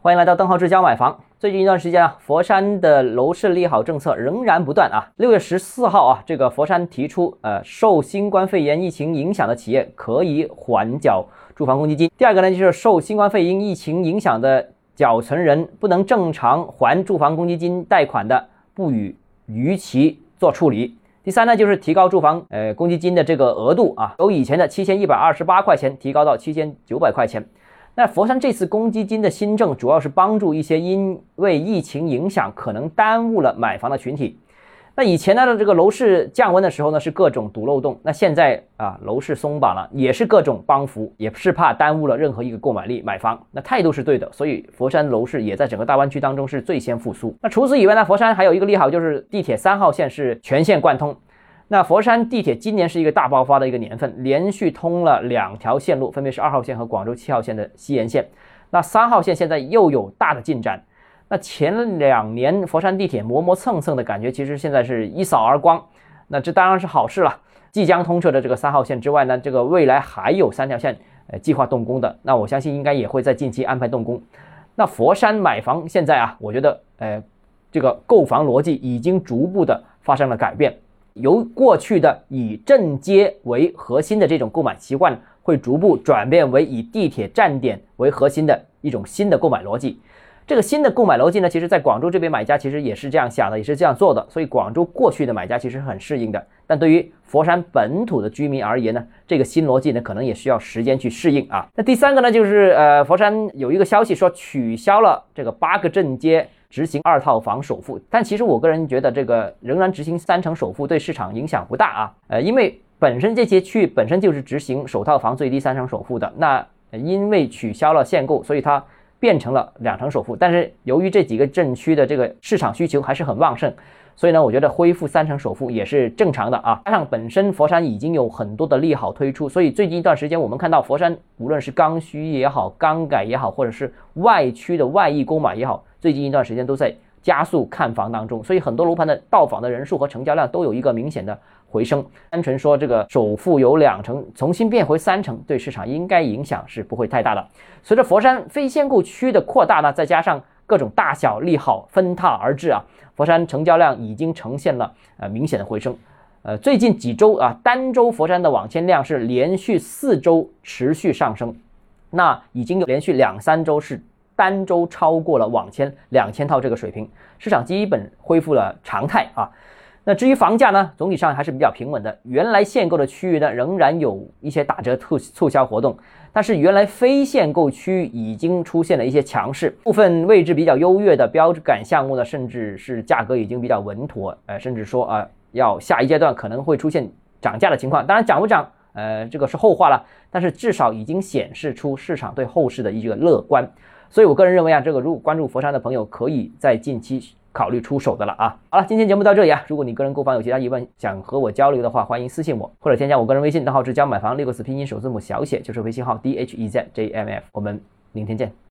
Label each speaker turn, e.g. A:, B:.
A: 欢迎来到邓浩志家买房。最近一段时间啊，佛山的楼市利好政策仍然不断啊。六月十四号啊，这个佛山提出，呃，受新冠肺炎疫情影响的企业可以缓缴住房公积金。第二个呢，就是受新冠肺炎疫情影响的缴存人不能正常还住房公积金贷款的，不予逾期做处理。第三呢，就是提高住房呃公积金的这个额度啊，由以前的七千一百二十八块钱提高到七千九百块钱。那佛山这次公积金的新政，主要是帮助一些因为疫情影响可能耽误了买房的群体。那以前呢这个楼市降温的时候呢，是各种堵漏洞。那现在啊，楼市松绑了，也是各种帮扶，也是怕耽误了任何一个购买力买房。那态度是对的，所以佛山楼市也在整个大湾区当中是最先复苏。那除此以外呢，佛山还有一个利好，就是地铁三号线是全线贯通。那佛山地铁今年是一个大爆发的一个年份，连续通了两条线路，分别是二号线和广州七号线的西延线。那三号线现在又有大的进展。那前两年佛山地铁磨磨蹭蹭的感觉，其实现在是一扫而光。那这当然是好事了。即将通车的这个三号线之外呢，这个未来还有三条线呃计划动工的。那我相信应该也会在近期安排动工。那佛山买房现在啊，我觉得呃这个购房逻辑已经逐步的发生了改变。由过去的以镇街为核心的这种购买习惯，会逐步转变为以地铁站点为核心的一种新的购买逻辑。这个新的购买逻辑呢，其实在广州这边买家其实也是这样想的，也是这样做的。所以广州过去的买家其实很适应的。但对于佛山本土的居民而言呢，这个新逻辑呢，可能也需要时间去适应啊。那第三个呢，就是呃，佛山有一个消息说取消了这个八个镇街。执行二套房首付，但其实我个人觉得这个仍然执行三成首付对市场影响不大啊。呃，因为本身这些区域本身就是执行首套房最低三成首付的，那因为取消了限购，所以它变成了两成首付。但是由于这几个镇区的这个市场需求还是很旺盛。所以呢，我觉得恢复三成首付也是正常的啊。加上本身佛山已经有很多的利好推出，所以最近一段时间我们看到佛山无论是刚需也好、刚改也好，或者是外区的外溢购买也好，最近一段时间都在加速看房当中。所以很多楼盘的到访的人数和成交量都有一个明显的回升。单纯说这个首付有两成重新变回三成，对市场应该影响是不会太大的。随着佛山非限购区的扩大呢，再加上各种大小利好分沓而至啊。佛山成交量已经呈现了呃明显的回升，呃最近几周啊单周佛山的网签量是连续四周持续上升，那已经有连续两三周是单周超过了网签两千套这个水平，市场基本恢复了常态啊。那至于房价呢，总体上还是比较平稳的。原来限购的区域呢，仍然有一些打折促促销活动，但是原来非限购区域已经出现了一些强势，部分位置比较优越的标杆项目呢，甚至是价格已经比较稳妥，呃，甚至说啊，要下一阶段可能会出现涨价的情况。当然涨不涨，呃，这个是后话了。但是至少已经显示出市场对后市的一个乐观。所以我个人认为啊，这个如果关注佛山的朋友，可以在近期。考虑出手的了啊！好了，今天节目到这里啊。如果你个人购房有其他疑问，想和我交流的话，欢迎私信我或者添加我个人微信，账号是将买房六个字拼音首字母小写，就是微信号 d h e z j m f。我们明天见。